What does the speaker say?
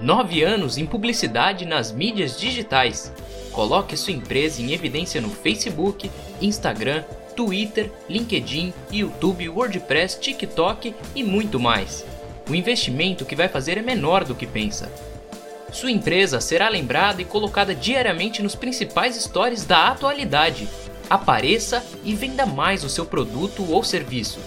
Nove anos em publicidade nas mídias digitais. Coloque sua empresa em evidência no Facebook, Instagram, Twitter, LinkedIn, YouTube, WordPress, TikTok e muito mais. O investimento que vai fazer é menor do que pensa. Sua empresa será lembrada e colocada diariamente nos principais stories da atualidade. Apareça e venda mais o seu produto ou serviço.